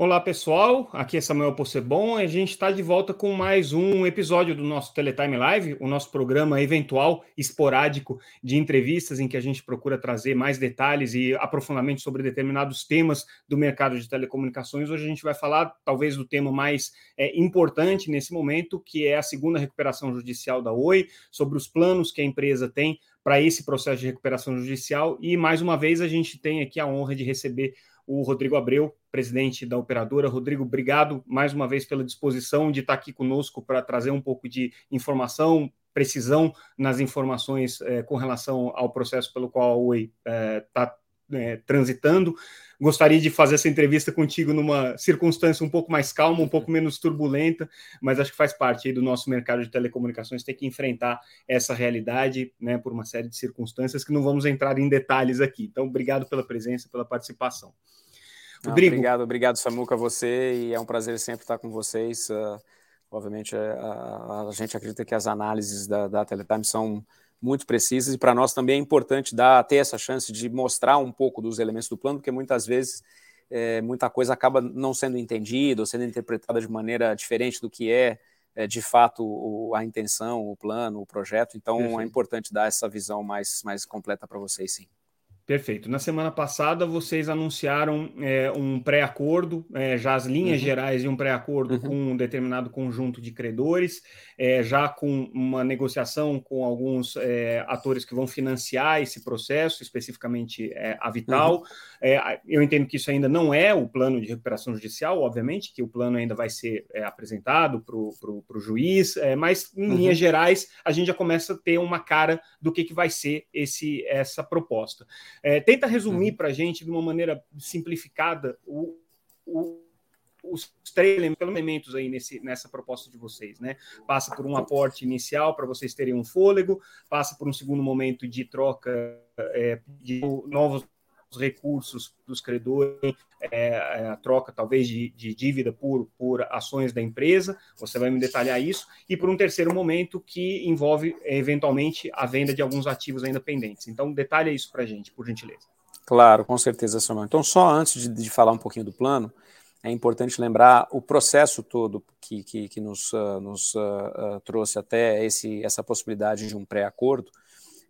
Olá pessoal, aqui é Samuel Possebon e a gente está de volta com mais um episódio do nosso Teletime Live, o nosso programa eventual, esporádico de entrevistas em que a gente procura trazer mais detalhes e aprofundamento sobre determinados temas do mercado de telecomunicações. Hoje a gente vai falar talvez do tema mais é, importante nesse momento, que é a segunda recuperação judicial da Oi, sobre os planos que a empresa tem para esse processo de recuperação judicial e mais uma vez a gente tem aqui a honra de receber o Rodrigo Abreu, presidente da operadora. Rodrigo, obrigado mais uma vez pela disposição de estar aqui conosco para trazer um pouco de informação, precisão nas informações é, com relação ao processo pelo qual a Oi está é, é, transitando. Gostaria de fazer essa entrevista contigo numa circunstância um pouco mais calma, um pouco menos turbulenta, mas acho que faz parte do nosso mercado de telecomunicações ter que enfrentar essa realidade, né, por uma série de circunstâncias que não vamos entrar em detalhes aqui. Então, obrigado pela presença, pela participação. Rodrigo. obrigado, obrigado, Samuca, você, e é um prazer sempre estar com vocês. Uh, obviamente, a, a, a, gente acredita que as análises da, da Teletime são muito precisas e para nós também é importante dar, ter essa chance de mostrar um pouco dos elementos do plano, porque muitas vezes é, muita coisa acaba não sendo entendida ou sendo interpretada de maneira diferente do que é, é de fato o, a intenção, o plano, o projeto. Então Perfeito. é importante dar essa visão mais, mais completa para vocês, sim. Perfeito. Na semana passada, vocês anunciaram é, um pré-acordo, é, já as linhas uhum. gerais de um pré-acordo uhum. com um determinado conjunto de credores, é, já com uma negociação com alguns é, atores que vão financiar esse processo, especificamente é, a Vital. Uhum. É, eu entendo que isso ainda não é o plano de recuperação judicial, obviamente, que o plano ainda vai ser apresentado para o juiz, mas em linhas uhum. gerais, a gente já começa a ter uma cara do que, que vai ser esse, essa proposta. É, tenta resumir uhum. para a gente, de uma maneira simplificada, o, o, os três elementos aí nesse, nessa proposta de vocês, né? Passa por um aporte inicial para vocês terem um fôlego, passa por um segundo momento de troca é, de novos recursos dos credores, é, é, a troca talvez de, de, dívida por, por ações da empresa, você vai me detalhar isso, e por um terceiro momento que envolve eventualmente a venda de alguns ativos ainda pendentes. Então, detalhe isso para a gente, por gentileza. Claro, com certeza, Samuel. Então, só antes de, de, falar um pouquinho do plano, é importante lembrar o processo todo que, que, que nos, uh, nos uh, uh, trouxe até esse, essa possibilidade de um pré-acordo,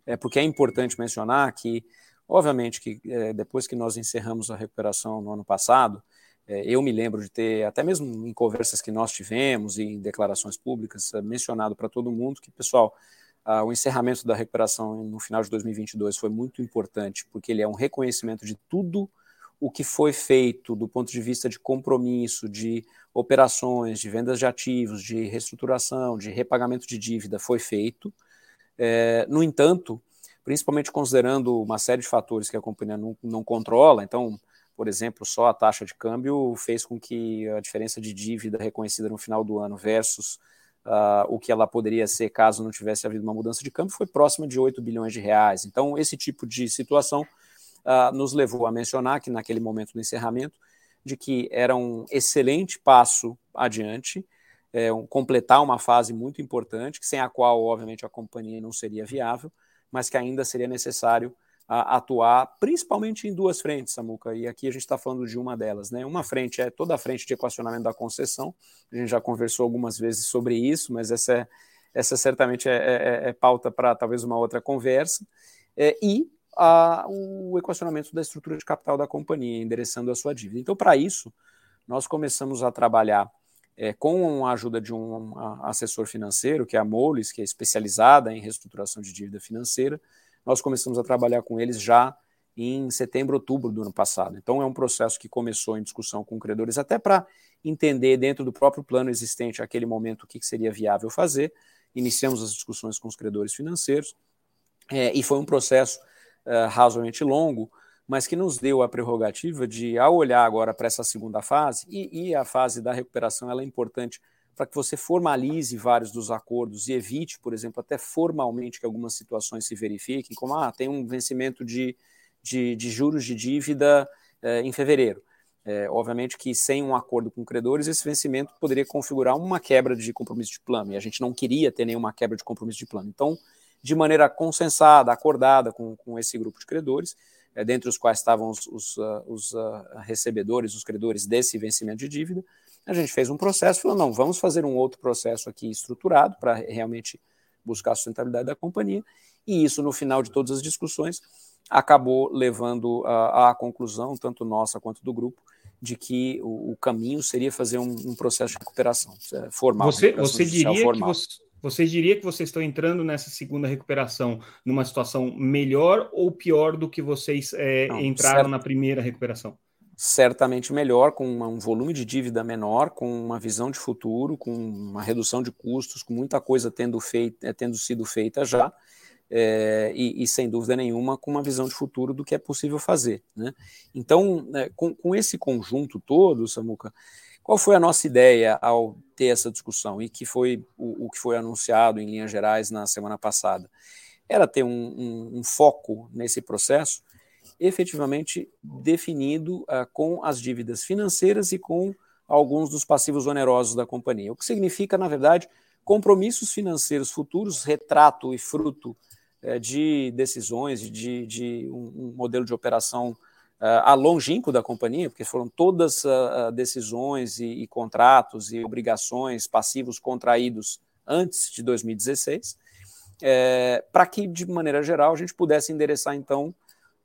é porque é importante mencionar que Obviamente que é, depois que nós encerramos a recuperação no ano passado, é, eu me lembro de ter, até mesmo em conversas que nós tivemos e em declarações públicas, é, mencionado para todo mundo que, pessoal, o encerramento da recuperação no final de 2022 foi muito importante, porque ele é um reconhecimento de tudo o que foi feito do ponto de vista de compromisso, de operações, de vendas de ativos, de reestruturação, de repagamento de dívida foi feito. É, no entanto, principalmente considerando uma série de fatores que a companhia não, não controla. Então, por exemplo, só a taxa de câmbio fez com que a diferença de dívida reconhecida no final do ano versus uh, o que ela poderia ser caso não tivesse havido uma mudança de câmbio foi próxima de 8 bilhões de reais. Então, esse tipo de situação uh, nos levou a mencionar que naquele momento do encerramento de que era um excelente passo adiante, é, um, completar uma fase muito importante, sem a qual, obviamente, a companhia não seria viável, mas que ainda seria necessário atuar, principalmente em duas frentes, Samuca, e aqui a gente está falando de uma delas. Né? Uma frente é toda a frente de equacionamento da concessão, a gente já conversou algumas vezes sobre isso, mas essa, é, essa certamente é, é, é, é pauta para talvez uma outra conversa, é, e o equacionamento da estrutura de capital da companhia, endereçando a sua dívida. Então, para isso, nós começamos a trabalhar é, com a ajuda de um assessor financeiro, que é a Moles, que é especializada em reestruturação de dívida financeira, nós começamos a trabalhar com eles já em setembro, outubro do ano passado. Então, é um processo que começou em discussão com credores, até para entender dentro do próprio plano existente, aquele momento, o que seria viável fazer. Iniciamos as discussões com os credores financeiros, é, e foi um processo é, razoavelmente longo, mas que nos deu a prerrogativa de, ao olhar agora para essa segunda fase, e, e, a fase da recuperação ela é importante para que você formalize vários dos acordos e evite, por exemplo, até formalmente que algumas situações se verifiquem, como ah, tem um vencimento de, de, de juros de dívida eh, em fevereiro. É, obviamente que sem um acordo com credores, esse vencimento poderia configurar uma quebra de compromisso de plano, e a gente não queria ter nenhuma quebra de compromisso de plano. Então, de maneira consensada, acordada com, com esse grupo de credores, é, dentre os quais estavam os, os, uh, os uh, recebedores, os credores desse vencimento de dívida. A gente fez um processo, falou, não, vamos fazer um outro processo aqui estruturado para realmente buscar a sustentabilidade da companhia, e isso, no final de todas as discussões, acabou levando à conclusão, tanto nossa quanto do grupo, de que o, o caminho seria fazer um, um, processo de recuperação é, formal. Você, você diria que você, você diria que vocês estão entrando nessa segunda recuperação numa situação melhor ou pior do que vocês é, Não, entraram certo. na primeira recuperação? Certamente melhor, com uma, um volume de dívida menor, com uma visão de futuro, com uma redução de custos, com muita coisa tendo, feito, é, tendo sido feita já é, e, e, sem dúvida nenhuma, com uma visão de futuro do que é possível fazer. Né? Então, é, com, com, esse conjunto todo, Samuca, qual foi a nossa ideia ao ter essa discussão e que foi o, o que foi anunciado em linhas gerais na semana passada? Era ter um, um, um foco nesse processo efetivamente definido uh, com as dívidas financeiras e com alguns dos passivos onerosos da companhia. O que significa, na verdade, compromissos financeiros futuros, retrato e fruto é, de decisões, de, de um, um, modelo de operação uh, a longínquo da companhia, porque foram todas uh, decisões e, e, contratos e obrigações passivos contraídos antes de 2016, é, para que, de maneira geral, a gente pudesse endereçar, então,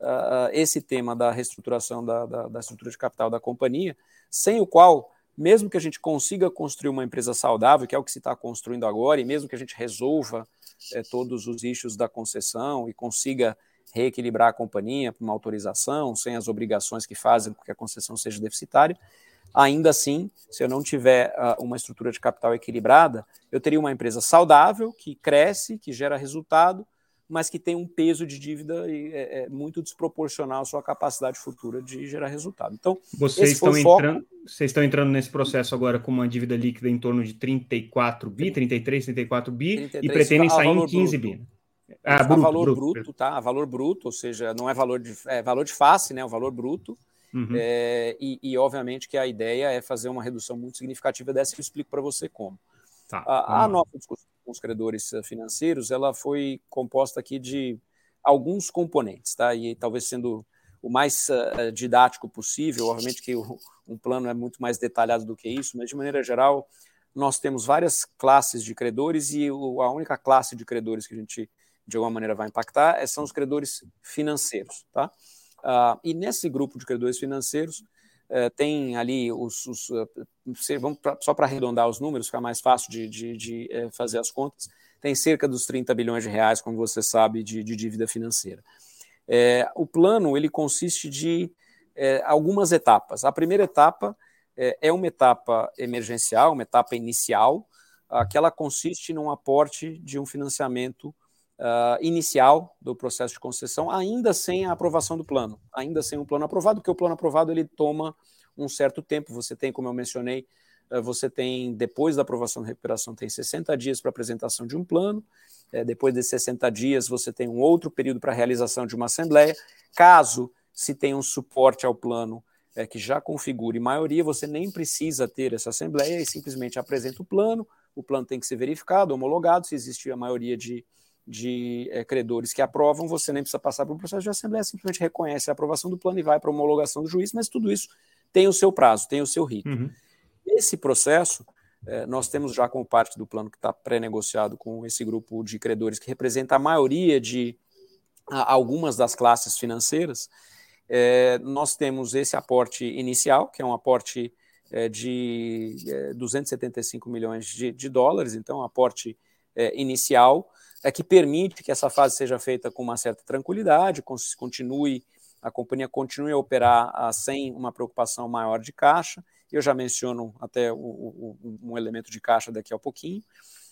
uh, esse tema da reestruturação da, da, da estrutura de capital da companhia, sem o qual mesmo que a gente consiga construir uma empresa saudável, que é o que se está construindo agora, e mesmo que a gente resolva é, todos os issues da concessão e consiga reequilibrar a companhia para uma autorização, sem as obrigações que fazem com que a concessão seja deficitária, ainda assim, se eu não tiver uh, uma estrutura de capital equilibrada, eu teria uma empresa saudável, que cresce, que gera resultado, mas que tem um peso de dívida é, é muito desproporcional à sua capacidade futura de gerar resultado. Então, vocês estão, entrando, vocês estão entrando nesse processo agora com uma dívida líquida em torno de 34 bi, 33, 34 bi, 33, e pretendem sair em 15 bruto. bi. Ah, bruto, valor bruto, bruto, tá? Valor bruto, ou seja, não é valor de, é valor de face, né? O valor bruto. Uhum. É, e, e, obviamente, que a ideia é fazer uma redução muito significativa dessa que eu explico para você como. Tá, a, a nossa discussão com os credores eh, financeiros, ela foi composta aqui de alguns componentes, tá? E talvez sendo o mais uh, didático possível, obviamente que o, um plano é muito mais detalhado do que isso, mas de maneira geral, nós temos várias classes de credores e o, a única classe de credores que a gente de alguma maneira vai impactar é, são os credores financeiros, tá? Uh, e nesse grupo de credores financeiros, uh, tem ali os, os uh, vamos pra, só para arredondar os números, ficar mais fácil de, de, de uh, fazer as contas, tem cerca dos 30 bilhões de reais, como você sabe, de, de dívida financeira. É, o plano ele consiste de é, algumas etapas. A primeira etapa é, é, uma etapa emergencial, uma etapa inicial, que ela consiste num aporte de um financiamento uh, inicial do processo de concessão, ainda sem a aprovação do plano, ainda sem o plano aprovado, porque o plano aprovado ele toma um certo tempo. Você tem, como eu mencionei, uh, você tem, depois da aprovação da recuperação, tem 60 dias para apresentação de um plano, uh, depois desses 60 dias você tem um outro período para realização de uma assembleia. Caso se tenha um suporte ao plano é, que já configure maioria, você nem precisa ter essa assembleia e simplesmente apresenta o plano, o plano tem que ser verificado, homologado, se existe a maioria de de é, credores que aprovam, você nem precisa passar por um processo de assembleia, simplesmente reconhece a aprovação do plano e vai para a homologação do juiz, mas tudo isso tem o seu prazo, tem o seu ritmo. Uhum. Esse processo, é, nós temos já como parte do plano que está pré-negociado com esse grupo de credores que representa a maioria de a, algumas das classes financeiras, é, nós temos esse aporte inicial, que é um aporte de 275 milhões de, de, dólares, então um aporte inicial, é que permite que essa fase seja feita com uma certa tranquilidade, continue a companhia continue a operar a, sem uma preocupação maior de caixa. Eu já menciono até o, o, um elemento de caixa daqui a pouquinho,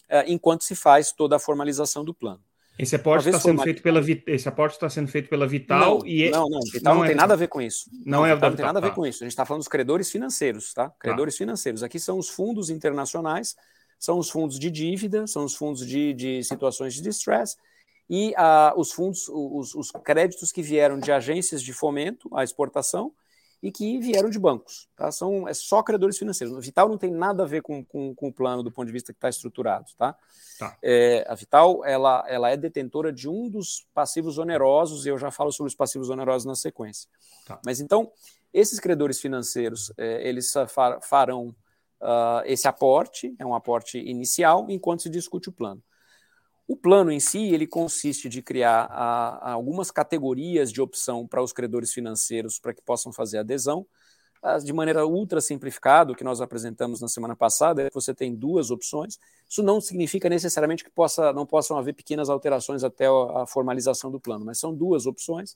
é, enquanto se faz toda a formalização do plano. Esse aporte está sendo feito pela esse aporte está sendo feito pela Vital não, e é- não não Vital não, não é tem nada a ver com isso não, não é Vital não tem nada a ver tá. com isso a gente está falando dos credores financeiros tá credores tá. financeiros aqui são os fundos internacionais são os fundos de dívida, são os fundos de, de situações de distress e ah, os fundos, os, os, créditos que vieram de agências de fomento à exportação e que vieram de bancos. Tá? São é só credores financeiros. A Vital não tem nada a ver com, com, com o plano do ponto de vista que está estruturado. Tá? tá. É, a Vital ela, ela é detentora de um dos passivos onerosos, e eu já falo sobre os passivos onerosos na sequência. Tá. Mas então, esses credores financeiros, é, eles farão uh, esse aporte, é um aporte inicial, enquanto se discute o plano. O plano em si, ele consiste de criar a, a algumas categorias de opção para os credores financeiros para que possam fazer adesão. De maneira ultra simplificada, que nós apresentamos na semana passada é você tem duas opções. Isso não significa necessariamente que possa, não possam haver pequenas alterações até a formalização do plano, mas são duas opções.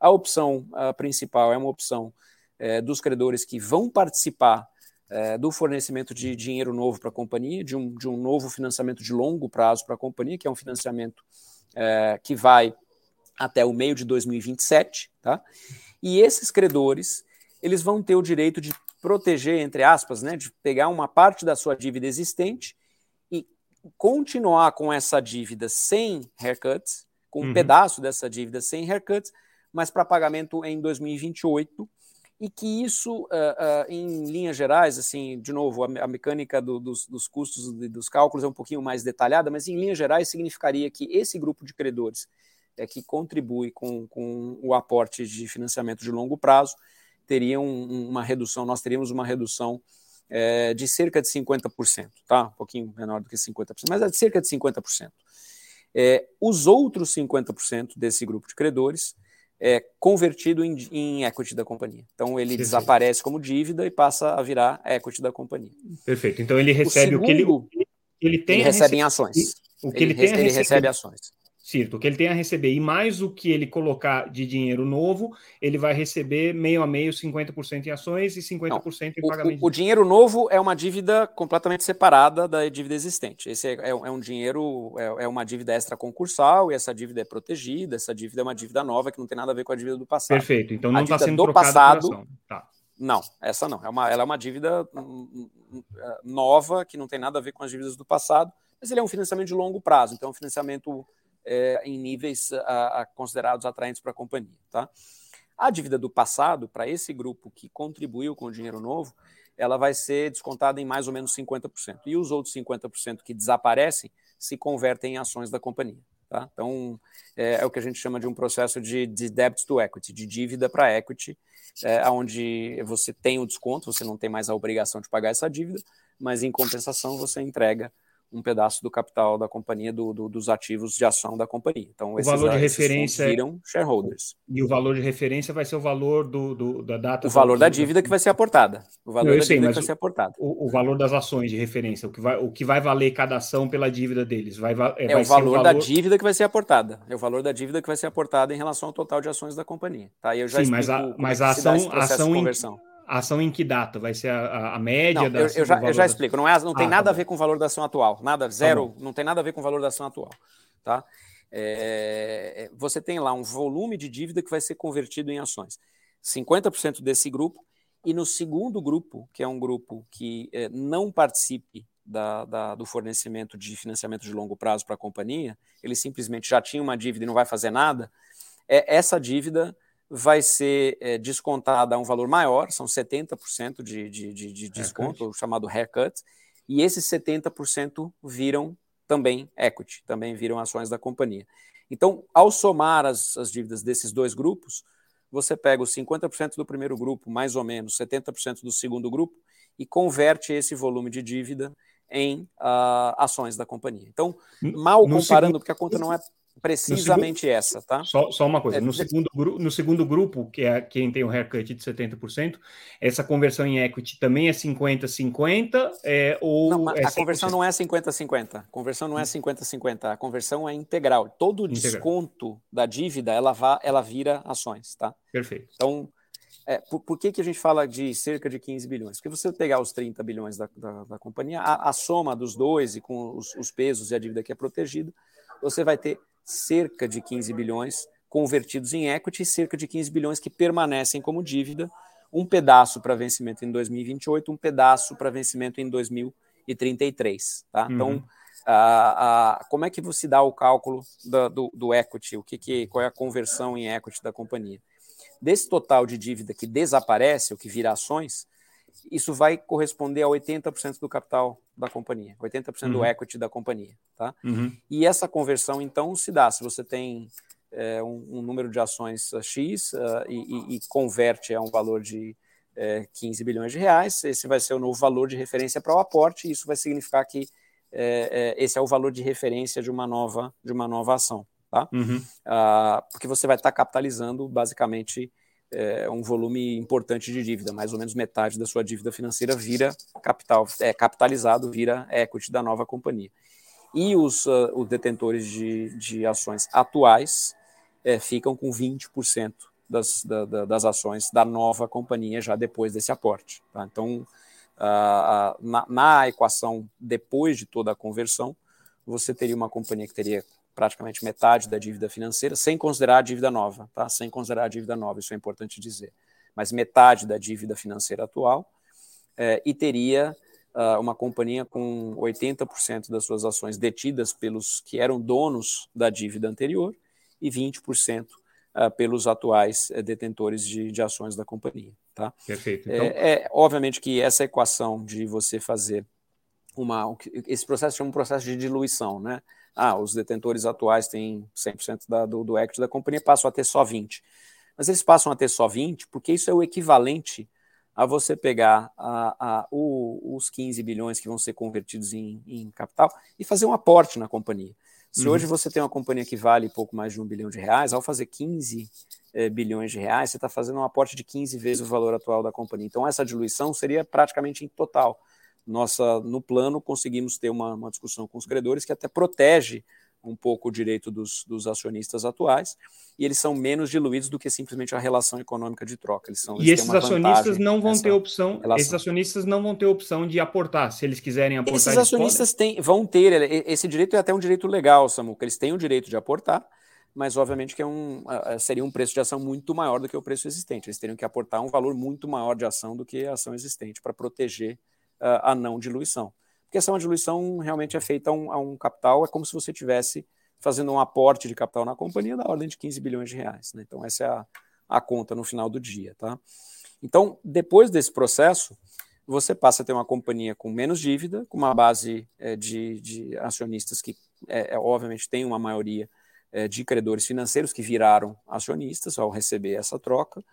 A opção a principal é uma opção é, dos credores que vão participar é, do fornecimento de dinheiro novo para a companhia, de um, de um novo financiamento de longo prazo para a companhia, que é um financiamento é, que vai até o meio de 2027, tá? E esses credores, eles vão ter o direito de proteger, entre aspas, né, de pegar uma parte da sua dívida existente e continuar com essa dívida sem haircuts, com um uhum. pedaço dessa dívida sem haircuts, mas para pagamento em 2028 e que isso, uh, uh, em linhas gerais, assim, de novo, a, mecânica do, dos, dos, custos e dos cálculos é um pouquinho mais detalhada, mas em linhas gerais significaria que esse grupo de credores é, que contribui com, com o aporte de financiamento de longo prazo teria um, uma redução, nós teríamos uma redução é, de cerca de 50%, tá? Um pouquinho menor do que 50%, mas é de cerca de 50%. É, os outros 50% desse grupo de credores é, convertido em, em, equity da companhia. Então ele Perfeito. desaparece como dívida e passa a virar equity da companhia. Perfeito. Então ele recebe o, segundo, o que ele, ele tem. Ele recebe em ações. O que ele, ele tem ele recebe ações. Certo, o que ele tem a receber, e mais o que ele colocar de dinheiro novo, ele vai receber meio a meio 50% em ações e 50% Não, em pagamento. O, o, dinheiro novo é uma dívida completamente separada da dívida existente. Esse é, é, é um dinheiro, é, é, uma dívida extra concursal, e essa dívida é protegida, essa dívida é uma dívida nova que não tem nada a ver com a dívida do passado. Perfeito, então não está sendo do passado. Tá. Não, essa não. É uma, ela é uma dívida hum, hum, hum, é, nova que não tem nada a ver com as dívidas do passado, mas ele é um financiamento de longo prazo, então é um financiamento é, em níveis a, a considerados atraentes para a companhia. Tá? A dívida do passado, para esse grupo que contribuiu com o dinheiro novo, ela vai ser descontada em mais ou menos 50%. E os outros 50% que desaparecem se convertem em ações da companhia. Tá? Então, é, é, o que a gente chama de um processo de, de debt to equity, de dívida para equity, é, onde você tem o desconto, você não tem mais a obrigação de pagar essa dívida, mas em compensação você entrega um pedaço do capital da companhia, do, do, dos ativos de ação da companhia. Então, o esses, valor de referência viram shareholders. E o valor de referência vai ser o valor do, do da data. O valor da dívida que vai ser aportada. O valor da sei, dívida que vai ser aportada. O, o, valor das ações de referência, o que vai, o que vai valer cada ação pela dívida deles, vai, é, é vai o, valor o valor da dívida que vai ser aportada. É o valor da dívida que vai ser aportada em relação ao total de ações da companhia. Tá? eu já Sim, mas a, mas a ação, a ação. Em a ação em que data? Vai ser a, a média não, da eu, eu já, eu já explico. Não, é, não tem ah, nada tá a ver com o valor da ação atual. Nada, tá zero, tá não tem nada a ver com o valor da ação atual. Tá? É, você tem lá um volume de dívida que vai ser convertido em ações. 50% desse grupo, e no segundo grupo, que é um grupo que é, não participe da, da, do fornecimento de financiamento de longo prazo para a companhia, ele simplesmente já tinha uma dívida e não vai fazer nada, é, essa dívida vai ser é, descontada a um valor maior, são 70% de, de, de, de desconto, o chamado haircut, e esses 70% viram também equity, também viram ações da companhia. Então, ao somar as, as dívidas desses dois grupos, você pega os 50% do primeiro grupo, mais ou menos, 70% do segundo grupo, e converte esse volume de dívida em uh, ações da companhia. Então, mal comparando, segundo... porque a conta não é precisamente segundo, essa, tá? Só, só uma coisa, é, no, segundo, no segundo grupo, que é quem tem o haircut de 70%, essa conversão em equity também é 50-50 é, ou não, é a conversão não é 50-50, a conversão não é 50-50, a conversão é integral. Todo integral. desconto da dívida, ela, vá, ela vira ações, tá? Perfeito. Então, é, por, por, que, que a gente fala de cerca de 15 bilhões? Porque você pegar os 30 bilhões da, da, da companhia, a, a, soma dos dois e com os, os pesos e a dívida que é protegida, você vai ter cerca de 15 bilhões convertidos em equity e cerca de 15 bilhões que permanecem como dívida, um pedaço para vencimento em 2028, um pedaço para vencimento em 2033. Tá? Uhum. Então, a, a, como é que você dá o cálculo da, do, do, equity? O que, que, qual é a conversão em equity da companhia? Desse total de dívida que desaparece, ou que vira ações, isso vai corresponder a 80% do capital da companhia, 80% uhum. do equity da companhia. Tá? Uhum. E essa conversão, então, se dá se você tem é, um, um, número de ações X uh, e, e, converte a um valor de é, 15 bilhões de reais, esse vai ser o novo valor de referência para o aporte, e isso vai significar que é, é, esse é o valor de referência de uma nova, de uma nova ação. Tá? Uhum. Uh, porque você vai estar tá capitalizando basicamente é, um volume importante de dívida, mais ou menos metade da sua dívida financeira vira capital, é capitalizado, vira equity da nova companhia. E os, uh, os detentores de, de ações atuais é, ficam com 20% das, da, da, das ações da nova companhia já depois desse aporte. Tá? Então, uh, na, na equação depois de toda a conversão, você teria uma companhia que teria praticamente metade da dívida financeira, sem considerar a dívida nova, tá? Sem considerar a dívida nova, isso é importante dizer. Mas metade da dívida financeira atual é, e teria uh, uma companhia com 80% das suas ações detidas pelos que eram donos da dívida anterior e 20% uh, ah, pelos atuais uh, detentores de, de, ações da companhia, tá? Perfeito. Então... É, é, obviamente que essa equação de você fazer uma esse processo chama um processo de diluição, né? Ah, os detentores atuais têm 100% da, do, do equity da companhia, passam a ter só 20%. Mas eles passam a ter só 20% porque isso é o equivalente a você pegar a, a, o, os 15 bilhões que vão ser convertidos em, em capital e fazer um aporte na companhia. Se uhum. hoje você tem uma companhia que vale pouco mais de um bilhão de reais, ao fazer 15 eh, bilhões de reais, você está fazendo um aporte de 15 vezes o valor atual da companhia. Então, essa diluição seria praticamente em total nossa, no plano, conseguimos ter uma, uma discussão com os credores que até protege um pouco o direito dos, dos, acionistas atuais, e eles são menos diluídos do que simplesmente a relação econômica de troca. Eles são, e esses acionistas não vão ter opção, relação. esses acionistas não vão ter opção de aportar, se eles quiserem aportar. Esses acionistas têm, vão ter, esse direito é até um direito legal, Samuca, eles têm o direito de aportar, mas obviamente que é um, seria um preço de ação muito maior do que o preço existente. Eles teriam que aportar um valor muito maior de ação do que a ação existente para proteger a não diluição. Porque essa diluição realmente é feita a um, a um, capital, é como se você tivesse fazendo um aporte de capital na companhia da ordem de 15 bilhões de reais. Né? Então, essa é a, a conta no final do dia. Tá? Então, depois desse processo, você passa a ter uma companhia com menos dívida, com uma base é, de, de, acionistas que, é, é, obviamente, tem uma maioria é, de credores financeiros que viraram acionistas ao receber essa troca.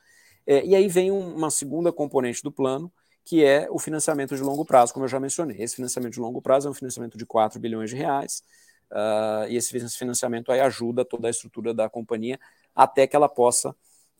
É, e aí vem um, uma segunda componente do plano, que é o financiamento de longo prazo, como eu já mencionei. Esse financiamento de longo prazo é um financiamento de 4 bilhões de reais, uh, e esse financiamento aí ajuda toda a estrutura da companhia até que ela possa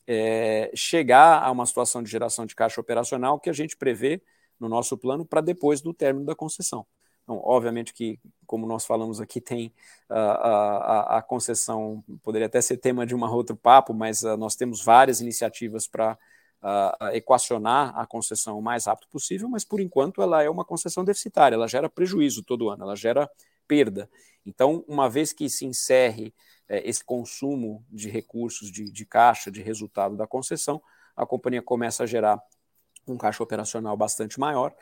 é, chegar a uma situação de geração de caixa operacional que a gente prevê no nosso plano para depois do término da concessão. Então, obviamente que, como nós falamos aqui, tem uh, a, a, concessão, poderia até ser tema de um outro papo, mas nós temos várias iniciativas para uh, equacionar a concessão o mais rápido possível, mas por enquanto ela é uma concessão deficitária, ela gera prejuízo todo ano, ela gera perda. Então, uma vez que se encerre é, esse consumo de recursos, de, de caixa, de resultado da concessão, a companhia começa a gerar um caixa operacional bastante maior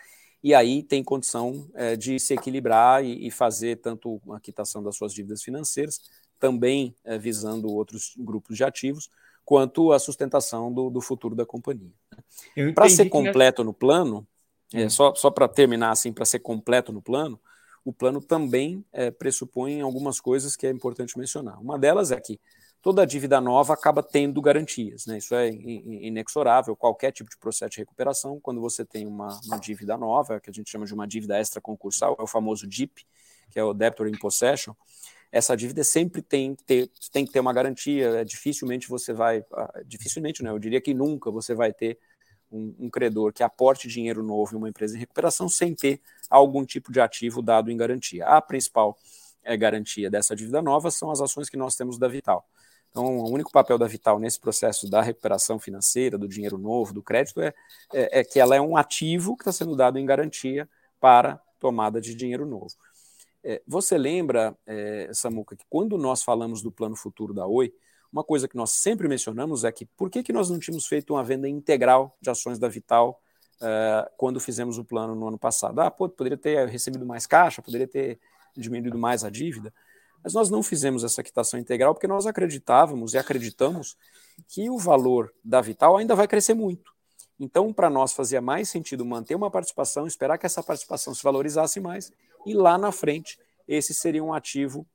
e aí tem condição é, de se equilibrar e, e, fazer tanto a quitação das suas dívidas financeiras, também é, visando outros grupos de ativos, quanto a sustentação do, do futuro da companhia. Para ser completo no plano, é, hum. só, só para terminar assim, para ser completo no plano, o plano também é, pressupõe algumas coisas que é importante mencionar. Uma delas é que toda dívida nova acaba tendo garantias, né? isso é inexorável, qualquer tipo de processo de recuperação, quando você tem uma, uma dívida nova, que a gente chama de uma dívida extra-concursal, é o famoso DIP, que é o Debtor in Possession, essa dívida sempre tem que ter, tem que ter uma garantia. É, dificilmente você vai, ah, dificilmente não, eu diria que nunca você vai ter um, um, credor que aporte dinheiro novo em uma empresa em recuperação sem ter algum tipo de ativo dado em garantia. A principal é, garantia dessa dívida nova são as ações que nós temos da Vital. Então, o único papel da Vital nesse processo da recuperação financeira, do dinheiro novo, do crédito, é, é, é que ela é um ativo que está sendo dado em garantia para tomada de dinheiro novo. É, você lembra, é, Samuca, que quando nós falamos do plano futuro da Oi, uma coisa que nós sempre mencionamos é que por que, que nós não tínhamos feito uma venda integral de ações da Vital uh, quando fizemos o plano no ano passado? Ah, pô, poderia ter recebido mais caixa, poderia ter diminuído mais a dívida, Mas nós não fizemos essa quitação integral porque nós acreditávamos e acreditamos que o valor da Vital ainda vai crescer muito. Então, para nós fazia mais sentido manter uma participação, esperar que essa participação se valorizasse mais e lá na frente esse seria um ativo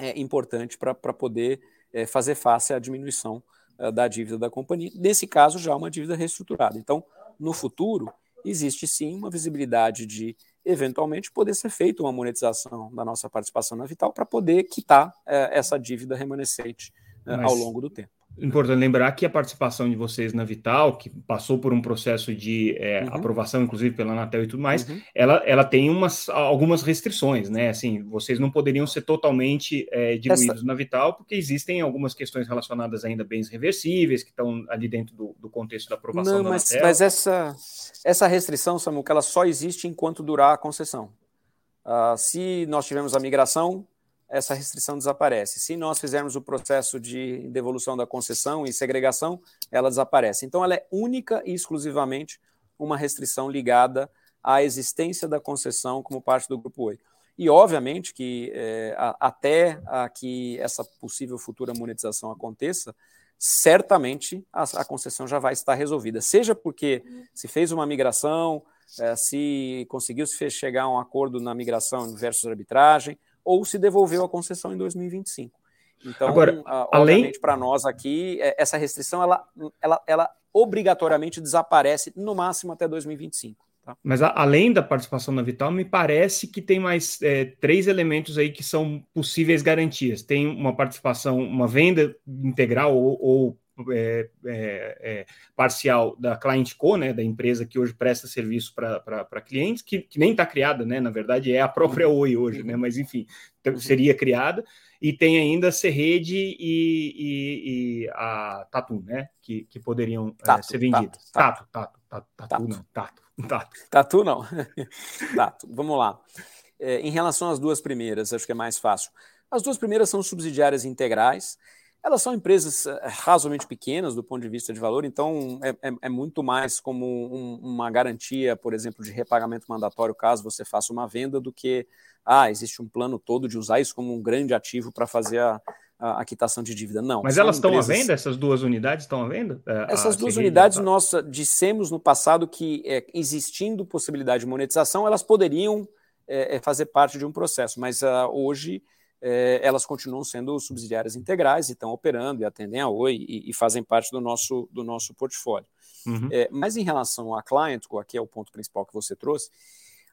é, importante para poder é, fazer face à diminuição é, da dívida da companhia. Nesse caso, já uma dívida reestruturada. Então, no futuro, existe sim uma visibilidade de eventualmente poder ser feita uma monetização da nossa participação na Vital para poder quitar é, essa dívida remanescente é, ao longo do tempo. Importante lembrar que a participação de vocês na Vital, que passou por um processo de é, uhum. aprovação, inclusive pela Anatel e tudo mais, uhum. ela, ela tem umas, algumas restrições, né? Assim, vocês não poderiam ser totalmente é, diluídos Essa... na Vital, porque existem algumas questões relacionadas ainda a bens reversíveis, que estão ali dentro do, do contexto da aprovação não, da mas, Anatel. Mas essa, essa restrição, Samuel, ela só existe enquanto durar a concessão. Uh, se nós tivermos a migração, essa restrição desaparece. Se nós fizermos o processo de devolução da concessão e segregação, ela desaparece. Então, ela é única e exclusivamente uma restrição ligada à existência da concessão como parte do Grupo Oi. E, obviamente, que é, a, até a que essa possível futura monetização aconteça, certamente a, a, concessão já vai estar resolvida. Seja porque se fez uma migração, é, se conseguiu se chegar a um acordo na migração versus arbitragem, ou se devolveu a concessão em 2025. Então, Agora, além para nós aqui, é, essa restrição ela, ela, ela obrigatoriamente desaparece no máximo até 2025. Tá? Mas a, além da participação na Vital, me parece que tem mais é, três elementos aí que são possíveis garantias. Tem uma participação, uma venda integral ou, ou é, é, é, parcial da Client Co, né, da empresa que hoje presta serviço para clientes, que, que nem está criada, né, na verdade é a própria uhum. Oi hoje, né, mas enfim, uhum. seria criada, e tem ainda a Serrede e, e, e, a Tatu, né, que, que poderiam é, tato, ser vendidas. Tato, Tato, Tatu, tato. não, Tato, Tato. Tatu não, Tato, vamos lá. É, em relação às duas primeiras, acho que é mais fácil. As duas primeiras são subsidiárias integrais, elas são empresas eh, razoavelmente pequenas do ponto de vista de valor, então é, é, é muito mais como um, uma garantia, por exemplo, de repagamento mandatório caso você faça uma venda, do que ah, existe um plano todo de usar isso como um grande ativo para fazer a, a, a, quitação de dívida. Não. Mas elas estão empresas... à venda? Essas duas unidades estão à venda? Eh, Essas duas unidades, nós dissemos no passado que, é, existindo possibilidade de monetização, elas poderiam é, fazer parte de um processo, mas uh, hoje é, elas continuam sendo subsidiárias integrais e estão operando e atendem a Oi e, e fazem parte do nosso, do nosso portfólio. Uhum. É, mas em relação à Clientco, aqui é o ponto principal que você trouxe,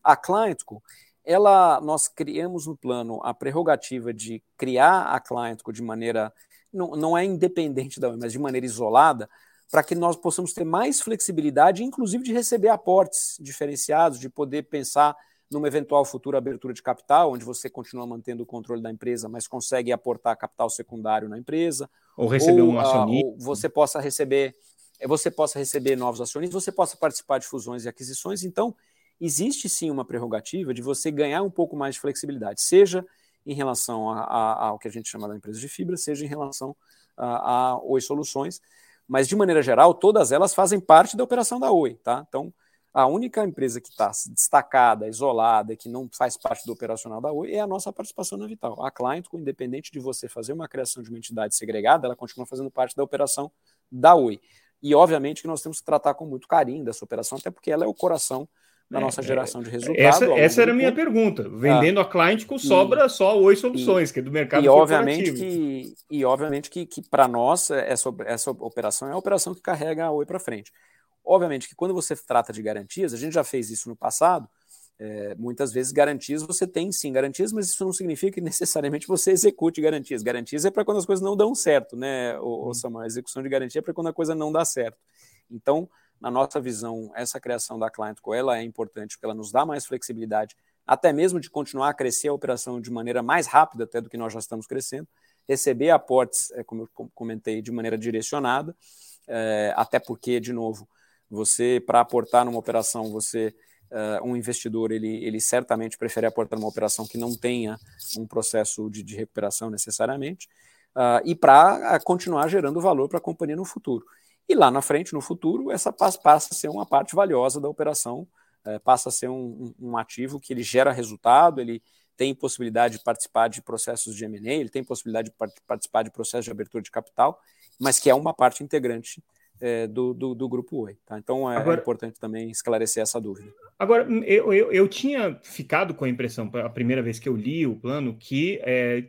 a Clientco, ela, nós criamos no plano a prerrogativa de criar a Clientco de maneira, não, não é independente da Oi, mas de maneira isolada, para que nós possamos ter mais flexibilidade, inclusive de receber aportes diferenciados, de poder pensar numa eventual futura abertura de capital, onde você continua mantendo o controle da empresa, mas consegue aportar capital secundário na empresa, ou receber ou, um acionista, ou você possa receber, eh, você possa receber novos acionistas, você possa participar de fusões e aquisições. Então, existe sim uma prerrogativa de você ganhar um pouco mais de flexibilidade, seja em relação a, a, ao que a gente chama da empresa de fibra, seja em relação a, a Oi Soluções, mas de maneira geral, todas elas fazem parte da operação da Oi, tá? Então, a única empresa que está destacada, isolada, que não faz parte do operacional da Oi é a nossa participação na Vital. A Client, independente de você fazer uma criação de uma entidade segregada, ela continua fazendo parte da operação da Oi. E, obviamente, que nós temos que tratar com muito carinho dessa operação, até porque ela é o coração da é, nossa é. geração de resultados. Essa, essa era a minha pergunta. Vendendo ah, a client com sobra e, só Oi Soluções, e, que é do mercado e obviamente que E obviamente que, que para nós, essa, essa operação é a operação que carrega a Oi para frente. Obviamente que quando você trata de garantias, a gente já fez isso no passado, é, muitas vezes garantias você tem sim garantias, mas isso não significa que necessariamente você execute garantias. Garantias é para quando as coisas não dão certo, né, o, Samuel? A execução de garantia é para quando a coisa não dá certo. Então, na nossa visão, essa criação da Client Co ela é importante porque ela nos dá mais flexibilidade, até mesmo de continuar a crescer a operação de maneira mais rápida até do que nós já estamos crescendo, receber aportes, é, como eu comentei, de maneira direcionada, é, até porque, de novo, você, para aportar numa operação, você uh, um investidor ele, ele certamente prefere aportar numa operação que não tenha um processo de, de recuperação necessariamente, uh, e para continuar gerando valor para a companhia no futuro. E lá na frente, no futuro, essa passa, passa a ser uma parte valiosa da operação, uh, passa a ser um, um, ativo que ele gera resultado, ele tem possibilidade de participar de processos de M&A, ele tem possibilidade de participar de processos de abertura de capital, mas que é uma parte integrante é, do, do, do, grupo Oi. Tá? Então é, Agora, é importante também esclarecer essa dúvida. Agora, eu, eu, eu, tinha ficado com a impressão, a primeira vez que eu li o plano, que é,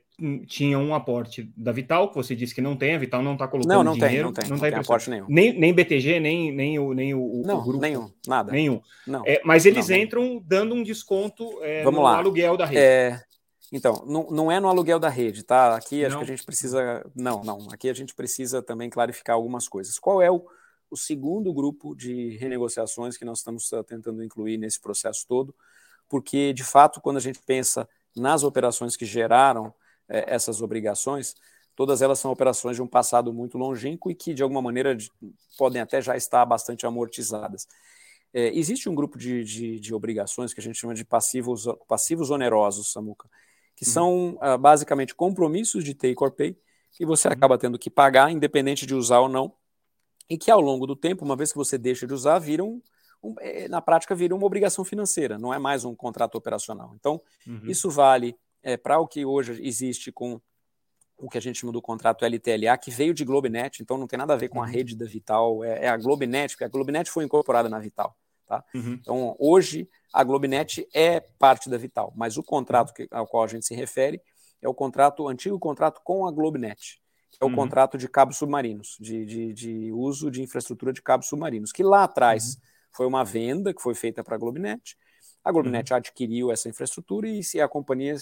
tinha um aporte da Vital, que você disse que não tem, a Vital não está colocando não, não dinheiro. Tem, não tem, não, tem aporte nenhum. Nem, nem BTG, nem, nem, o, nem o, não, o grupo. nenhum, nada. Nenhum. Não, é, mas eles não, entram dando um desconto é, no lá. aluguel da rede. É, então, não, não é no aluguel da rede, tá? Aqui acho que a gente precisa... Não, não. Aqui a gente precisa também clarificar algumas coisas. Qual é o o segundo grupo de renegociações que nós estamos uh, tentando incluir nesse processo todo, porque, de fato, quando a gente pensa nas operações que geraram eh, essas obrigações, todas elas são operações de um passado muito longínquo e que, de alguma maneira, de, podem até já estar bastante amortizadas. É, existe um grupo de, de, de, obrigações que a gente chama de passivos, passivos onerosos, Samuca, que uhum. são uh, basicamente compromissos de take or pay que você uhum. acaba tendo que pagar, independente de usar ou não, e que ao longo do tempo, uma vez que você deixa de usar, viram um, é, na prática vira uma obrigação financeira, não é mais um contrato operacional. Então, uhum. isso vale é, para o que hoje existe com o que a gente chama do contrato LTLA, que veio de Globenet, então não tem nada a ver com a uhum. rede da Vital, é, é, a Globenet, porque a Globenet foi incorporada na Vital. Tá? Uhum. Então, hoje, a Globenet é parte da Vital, mas o contrato que, ao qual a gente se refere é o contrato, o antigo contrato com a Globenet que é o uhum. contrato de cabos submarinos, de, de, de, uso de infraestrutura de cabos submarinos, que lá atrás uhum. foi uma venda que foi feita para a Globinet. A Globinet uhum. adquiriu essa infraestrutura e se a companhia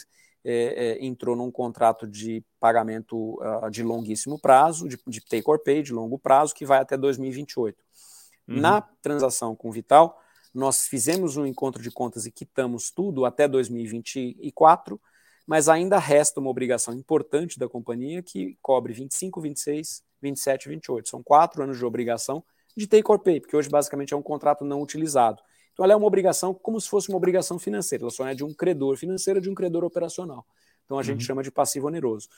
é, é, entrou num contrato de pagamento uh, de longuíssimo prazo, de, de take or pay de longo prazo, que vai até 2028. Uhum. Na transação com Vital, nós fizemos um encontro de contas e quitamos tudo até 2024 mas ainda resta uma obrigação importante da companhia que cobre 25, 26, 27 e 28. São quatro anos de obrigação de take or pay, porque hoje basicamente é um contrato não utilizado. Então ela é uma obrigação como se fosse uma obrigação financeira, ela só é de um credor financeiro de um credor operacional. Então a gente uhum. chama de passivo oneroso.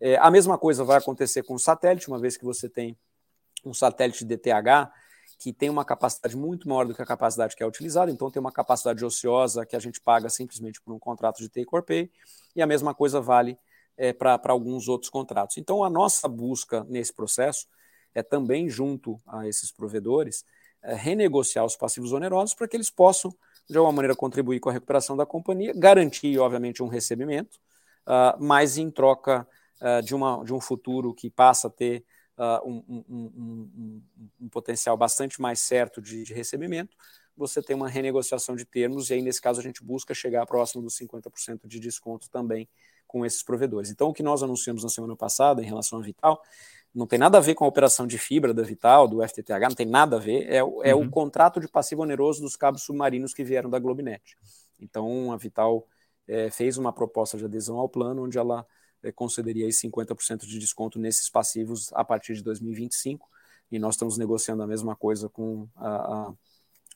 É, a mesma coisa vai acontecer com o satélite, uma vez que você tem um satélite DTH, que tem uma capacidade muito maior do que a capacidade que é utilizada, então tem uma capacidade ociosa que a gente paga simplesmente por um contrato de take or pay, e a mesma coisa vale é, para alguns outros contratos. Então a nossa busca nesse processo é também, junto a esses provedores, é, renegociar os passivos onerosos para que eles possam, de alguma maneira, contribuir com a recuperação da companhia, garantir, obviamente, um recebimento, uh, mas em troca uh, de, uma, de um futuro que passa a ter uh, um, um, um, potencial bastante mais certo de, de, recebimento, você tem uma renegociação de termos, e aí, nesse caso, a gente busca chegar próximo dos 50% de desconto também com esses provedores. Então, o que nós anunciamos na semana passada em relação à Vital não tem nada a ver com a operação de fibra da Vital, do FTTH, não tem nada a ver, é, é uhum. o contrato de passivo oneroso dos cabos submarinos que vieram da Globinet. Então, a Vital é, fez uma proposta de adesão ao plano, onde ela concederia aí 50% de desconto nesses passivos a partir de 2025, e nós estamos negociando a mesma coisa com a, a,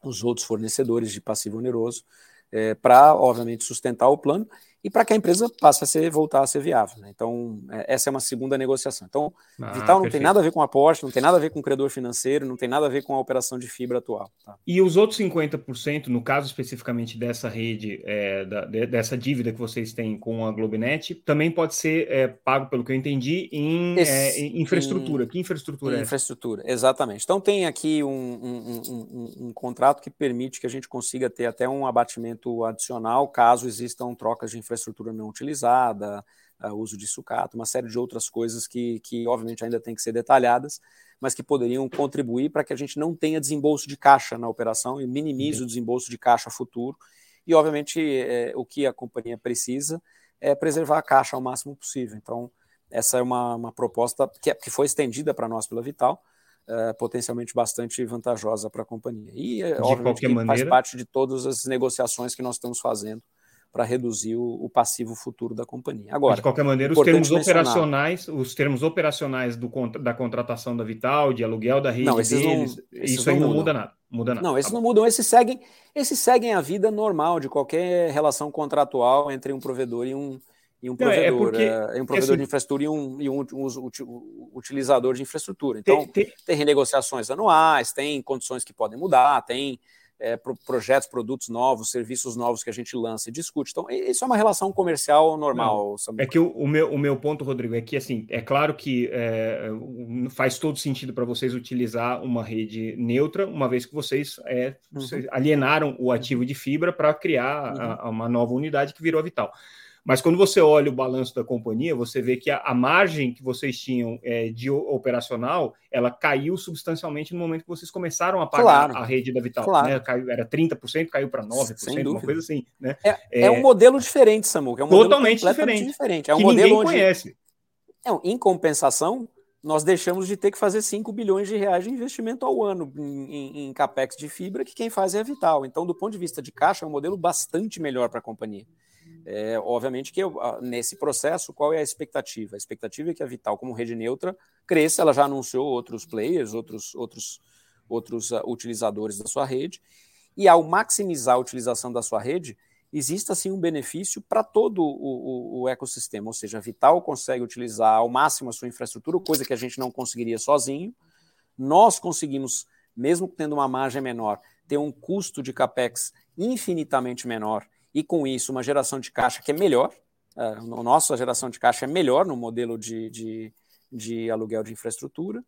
os outros fornecedores de passivo oneroso, é, para, obviamente, sustentar o plano e para que a empresa passe a ser, voltar a ser viável. Né? Então, é, essa é uma segunda negociação. Então, ah, Vital não perfeito. tem nada a ver com aporte, não tem nada a ver com credor financeiro, não tem nada a ver com a operação de fibra atual. Tá? E os outros 50%, no caso especificamente dessa rede, é, da, de, dessa dívida que vocês têm com a Globinet, também pode ser é, pago, pelo que eu entendi, em, é, Esse, em infraestrutura. Em, que infraestrutura em é? Infraestrutura, exatamente. Então, tem aqui um, um, um, um contrato que permite que a gente consiga ter até um abatimento adicional caso existam trocas de infraestrutura infraestrutura não utilizada, uh, uso de sucata, uma série de outras coisas que, que, obviamente, ainda tem que ser detalhadas, mas que poderiam contribuir para que a gente não tenha desembolso de caixa na operação e minimize o desembolso de caixa futuro. E, obviamente, é, o que a companhia precisa é preservar a caixa ao máximo possível. Então, essa é uma, uma proposta que, é, que foi estendida para nós pela Vital, é, potencialmente bastante vantajosa para a companhia. E, de obviamente, maneira... faz parte de todas as negociações que nós estamos fazendo para reduzir o, o, passivo futuro da companhia. Agora, de qualquer maneira, os termos operacionais, os termos operacionais do, da contratação da Vital, de aluguel da rede não, deles, não, isso aí não muda nada. Muda nada. Não, esses tá não mudam, esses seguem, esses seguem a vida normal de qualquer relação contratual entre um provedor e um, e um provedor, não, é porque, é, um provedor assim, de infraestrutura e um, e um, um, utilizador de infraestrutura. Então, tem, tem, tem renegociações anuais, tem condições que podem mudar, tem é, pro, projetos, produtos novos, serviços novos que a gente lança e discute. Então, isso é uma relação comercial normal. é que o, o, meu, o meu ponto, Rodrigo, é que assim, é claro que é, faz todo sentido para vocês utilizar uma rede neutra, uma vez que vocês, é, uhum. vocês alienaram o ativo de fibra para criar uhum. a, a uma nova unidade que virou a Vital. Mas quando você olha o balanço da companhia, você vê que a, a margem que vocês tinham é, de operacional, ela caiu substancialmente no momento que vocês começaram a pagar claro. a rede da Vital. Claro. Né? Caiu, era 30%, caiu para 9%, uma coisa assim. Né? É, é, é, um modelo diferente, Samu. É um totalmente diferente. diferente. É um que modelo ninguém onde... conhece. É, em compensação, nós deixamos de ter que fazer 5 bilhões de reais de investimento ao ano em, em, em, capex de fibra, que quem faz é a Vital. Então, do ponto de vista de caixa, é um modelo bastante melhor para a companhia. É, obviamente que eu, nesse processo, qual é a expectativa? A expectativa é que a Vital, como rede neutra, cresça. Ela já anunciou outros players, outros, outros, outros uh, utilizadores da sua rede. E ao maximizar a utilização da sua rede, existe assim um benefício para todo o, o, o, ecossistema. Ou seja, a Vital consegue utilizar ao máximo a sua infraestrutura, coisa que a gente não conseguiria sozinho. Nós conseguimos, mesmo tendo uma margem menor, ter um custo de capex infinitamente menor e com isso uma geração de caixa que é melhor. É, a nossa geração de caixa é melhor no modelo de, de, de aluguel de infraestrutura.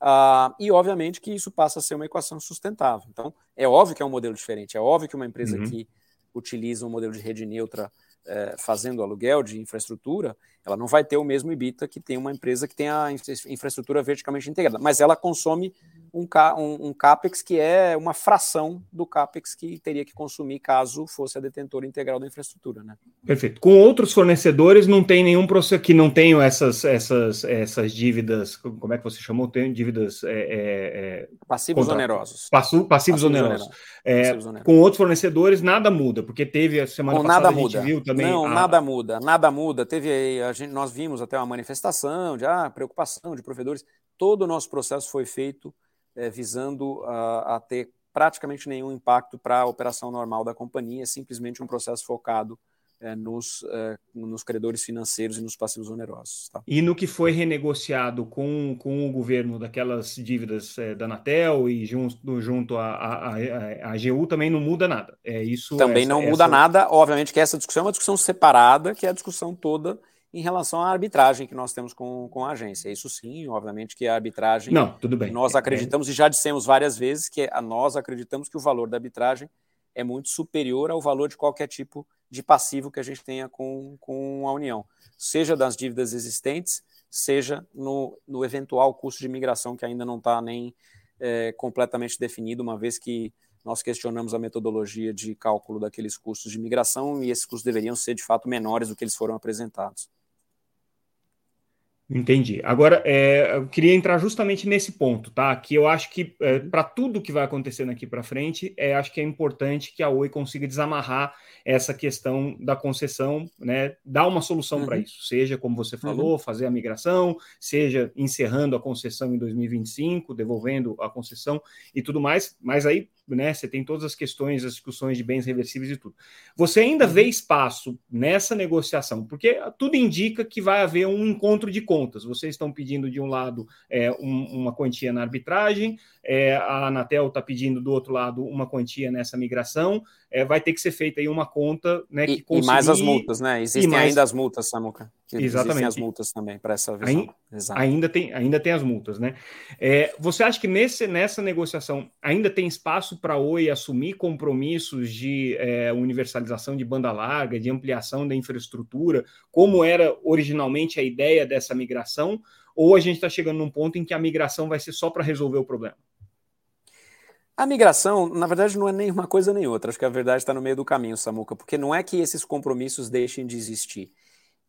Uh, e obviamente que isso passa a ser uma equação sustentável. Então, é óbvio que é um modelo diferente, é óbvio que uma empresa uhum. que utiliza um modelo de rede neutra é, fazendo aluguel de infraestrutura, ela não vai ter o mesmo IBITA que tem uma empresa que tem a infraestrutura verticalmente integrada, mas ela consome um, um, um, CAPEX que é uma fração do CAPEX que teria que consumir caso fosse a detentora integral da infraestrutura. Né? Perfeito. Com outros fornecedores não tem nenhum processo que não tenham essas, essas, essas dívidas, como é que você chamou? Tem dívidas... É, é, é passivos contra... onerosos. Passu, passivos, passivos onerosos. É, passivos onerosos. Com outros fornecedores nada muda, porque teve a semana passada nada a gente muda. viu também... Não, a... nada muda, nada muda. Teve, a gente, nós vimos até uma manifestação de ah, preocupação de provedores. Todo o nosso processo foi feito é, visando a, a, ter praticamente nenhum impacto para a operação normal da companhia, é simplesmente um processo focado é, nos, é, nos credores financeiros e nos passivos onerosos. Tá? E no que foi renegociado com, com o governo daquelas dívidas é, da Anatel e junto, junto à a, a, a, AGU também não muda nada. É isso. Também essa, não muda essa... nada. Obviamente que essa discussão é uma discussão separada, que é a discussão toda em relação à arbitragem que nós temos com, com a agência. Isso sim, obviamente que a arbitragem. Não, tudo bem. Nós acreditamos, e já dissemos várias vezes, que a nós acreditamos que o valor da arbitragem é muito superior ao valor de qualquer tipo de passivo que a gente tenha com, com a União, seja das dívidas existentes, seja no, no eventual custo de migração que ainda não está nem é, completamente definido, uma vez que nós questionamos a metodologia de cálculo daqueles custos de migração e esses custos deveriam ser de fato menores do que eles foram apresentados. Entendi. Agora, é, eu queria entrar justamente nesse ponto, tá? Que eu acho que é, para tudo que vai acontecendo aqui para frente, é, acho que é importante que a Oi consiga desamarrar essa questão da concessão, né? Dar uma solução uhum. para isso, seja como você falou, uhum. fazer a migração, seja encerrando a concessão em 2025, devolvendo a concessão e tudo mais. Mas aí né? Você tem todas as questões, as discussões de bens reversíveis e tudo. Você ainda vê uhum. espaço nessa negociação, porque tudo indica que vai haver um encontro de contas. Vocês estão pedindo de um lado é, um, uma quantia na arbitragem, é, a Anatel está pedindo do outro lado uma quantia nessa migração. É, vai ter que ser feita aí uma conta, né? Que e, e mais as multas, né? Existem mais... ainda as multas, Samuca. Exatamente. Existem as multas também para essa visão. Ainda, ainda, tem, ainda tem as multas, né? É, você acha que nesse, nessa negociação ainda tem espaço para a Oi assumir compromissos de é, universalização de banda larga, de ampliação da infraestrutura, como era originalmente a ideia dessa migração? Ou a gente está chegando num ponto em que a migração vai ser só para resolver o problema? A migração, na verdade, não é nem uma coisa nem outra. Acho que a verdade está no meio do caminho, Samuca, porque não é que esses compromissos deixem de existir.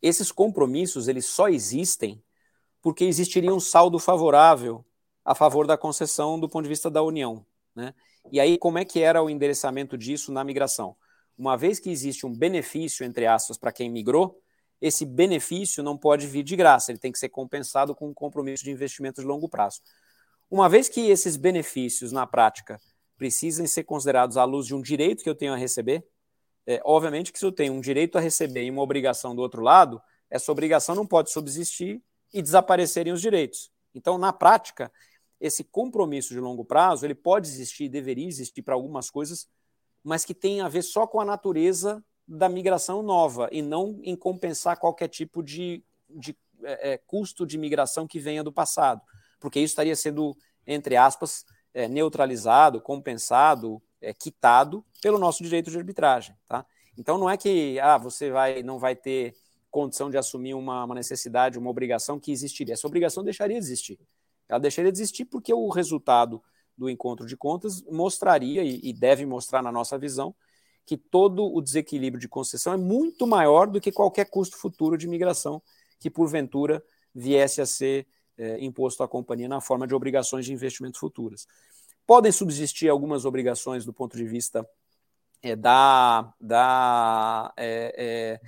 Esses compromissos, eles só existem porque existiria um saldo favorável a favor da concessão do ponto de vista da União. Né? E aí, como é que era o endereçamento disso na migração? Uma vez que existe um benefício, entre aspas, para quem migrou, esse benefício não pode vir de graça, ele tem que ser compensado com um compromisso de investimento de longo prazo. Uma vez que esses benefícios, na prática, precisem ser considerados à luz de um direito que eu tenho a receber, é, obviamente que se eu tenho um direito a receber e uma obrigação do outro lado, essa obrigação não pode subsistir e desaparecerem os direitos. Então, na prática, esse compromisso de longo prazo, ele pode existir, deveria existir para algumas coisas, mas que tem a ver só com a natureza da migração nova e não em compensar qualquer tipo de, de é, é custo de migração que venha do passado, porque isso estaria sendo, entre aspas, é, neutralizado, compensado, é, quitado pelo nosso direito de arbitragem. Tá? Então não é que ah, você vai, não vai ter condição de assumir uma, uma necessidade, uma obrigação que existiria. Essa obrigação deixaria de existir. Ela deixaria de existir porque o resultado do encontro de contas mostraria, e, e deve mostrar na nossa visão, que todo o desequilíbrio de concessão é muito maior do que qualquer custo futuro de migração que, porventura, viesse a ser é, imposto à companhia na forma de obrigações de investimento futuras. Podem subsistir algumas obrigações do ponto de vista é, da, da é, é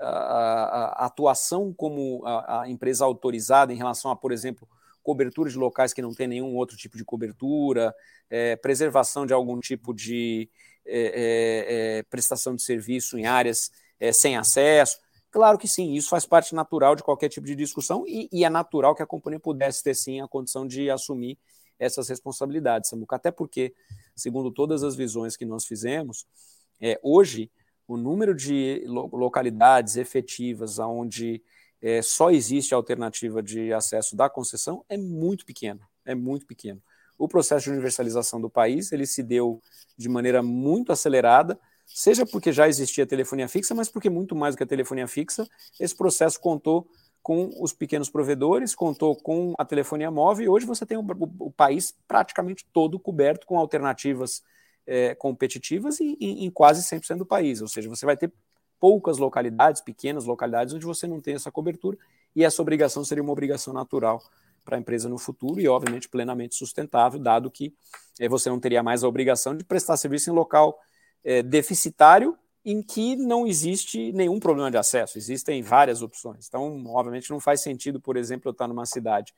a, a, atuação como a, a, empresa autorizada em relação a, por exemplo, cobertura de locais que não tem nenhum outro tipo de cobertura, é, preservação de algum tipo de é, é, é prestação de serviço em áreas é, sem acesso. Claro que sim, isso faz parte natural de qualquer tipo de discussão e, e, é natural que a companhia pudesse ter sim a condição de assumir essas responsabilidades, Samuca. Até porque, segundo todas as visões que nós fizemos, é, hoje o número de localidades efetivas onde é, só existe a alternativa de acesso da concessão é muito pequeno, é muito pequeno. O processo de universalização do país ele se deu de maneira muito acelerada, seja porque já existia telefonia fixa, mas porque muito mais do que a telefonia fixa, esse processo contou com os pequenos provedores, contou com a telefonia móvel e hoje você tem o, o, país praticamente todo coberto com alternativas é, competitivas em, em, quase 100% do país. Ou seja, você vai ter poucas localidades, pequenas localidades, onde você não tem essa cobertura, e essa obrigação seria uma obrigação natural para a empresa no futuro e, obviamente, plenamente sustentável, dado que é, você não teria mais a obrigação de prestar serviço em local é, deficitário em que não existe nenhum problema de acesso, existem várias opções. Então, obviamente, não faz sentido, por exemplo, eu estar numa cidade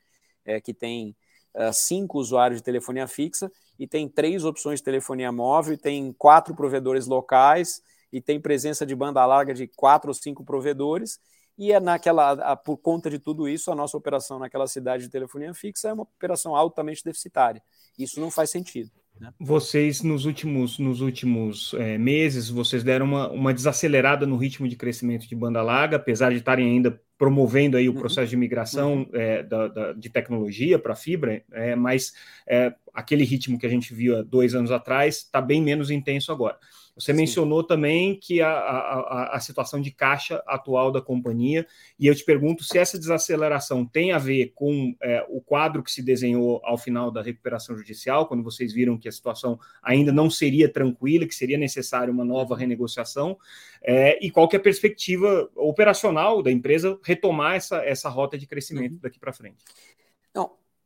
é, que tem uh, cinco usuários de telefonia fixa e tem três opções de telefonia móvel, e tem quatro provedores locais e tem presença de banda larga de quatro ou cinco provedores. E é naquela, por conta de tudo isso, a nossa operação naquela cidade de telefonia fixa é uma operação altamente deficitária. Isso não faz sentido. Né? Vocês, nos últimos, nos últimos é, meses, vocês deram uma, uma desacelerada no ritmo de crescimento de banda larga, apesar de estarem ainda promovendo aí o uhum. processo de migração uhum. é, da, da, de tecnologia para fibra, é, mas é, aquele ritmo que a gente viu há dois anos atrás está bem menos intenso agora. Você Sim. mencionou também que a, a, a, situação de caixa atual da companhia, e eu te pergunto se essa desaceleração tem a ver com é, o quadro que se desenhou ao final da recuperação judicial, quando vocês viram que a situação ainda não seria tranquila, que seria necessária uma nova renegociação, é, e qual que é a perspectiva operacional da empresa retomar essa, essa rota de crescimento uhum. daqui para frente.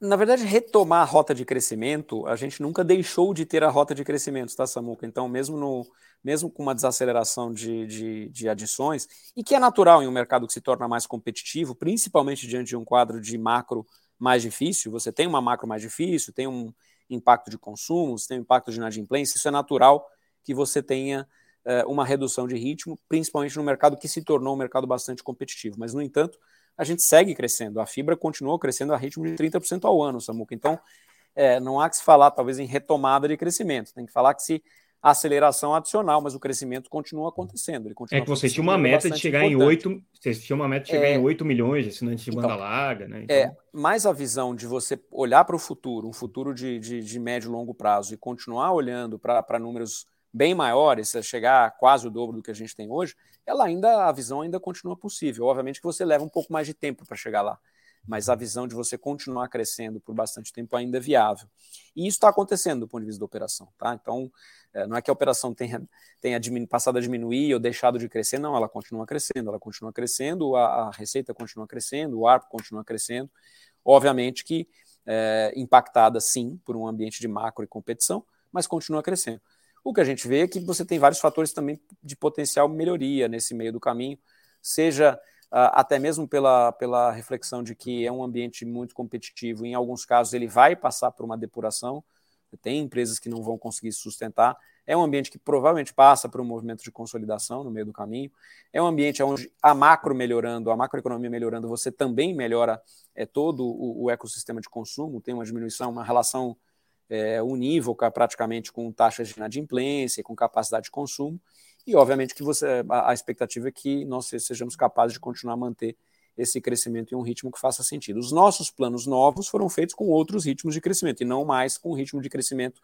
Na verdade, retomar a rota de crescimento, a gente nunca deixou de ter a rota de crescimento, tá, Samuca? Então, mesmo, no, mesmo com uma desaceleração de, de, de adições, e que é natural em um mercado que se torna mais competitivo, principalmente diante de um quadro de macro mais difícil, você tem uma macro mais difícil, tem um impacto de consumo, você tem um impacto de inadimplência, isso é natural que você tenha uh, uma redução de ritmo, principalmente no mercado que se tornou um mercado bastante competitivo. Mas, no entanto, a gente segue crescendo. A fibra continua crescendo a ritmo de 30% ao ano, Samuca. Então, é, não há que se falar, talvez, em retomada de crescimento. Tem que falar que se aceleração adicional, mas o crescimento continua acontecendo. Ele continua é que você tinha uma meta de chegar importante. em 8, você tinha uma meta de chegar é, em 8 milhões de assinantes de então, banda larga, né? Então... É, mais a visão de você olhar para o futuro, um futuro de, de, de médio e longo prazo, e continuar olhando para números bem maiores, chegar a quase o dobro do que a gente tem hoje, ela ainda a visão ainda continua possível. Obviamente que você leva um pouco mais de tempo para chegar lá, mas a visão de você continuar crescendo por bastante tempo ainda é viável. E isso está acontecendo do ponto de vista da operação, tá? Então, é, não é que a operação tenha, tenha passado a diminuir ou deixado de crescer, não, ela continua crescendo, ela continua crescendo, a, a receita continua crescendo, o ARPO continua crescendo. Obviamente que é, impactada sim por um ambiente de macro e competição, mas continua crescendo. O que a gente vê é que você tem vários fatores também de potencial melhoria nesse meio do caminho, seja uh, até mesmo pela, pela reflexão de que é um ambiente muito competitivo, em alguns casos ele vai passar por uma depuração, tem empresas que não vão conseguir sustentar é um ambiente que provavelmente passa por um movimento de consolidação no meio do caminho, é um ambiente onde a macro melhorando, a macroeconomia melhorando, você também melhora é, todo o, o ecossistema de consumo, tem uma diminuição, uma relação é, unívoca praticamente com taxas de inadimplência, com capacidade de consumo, e obviamente que você, a, a expectativa é que nós sejamos capazes de continuar a manter esse crescimento em um ritmo que faça sentido. Os nossos planos novos foram feitos com outros ritmos de crescimento e não mais com o ritmo de crescimento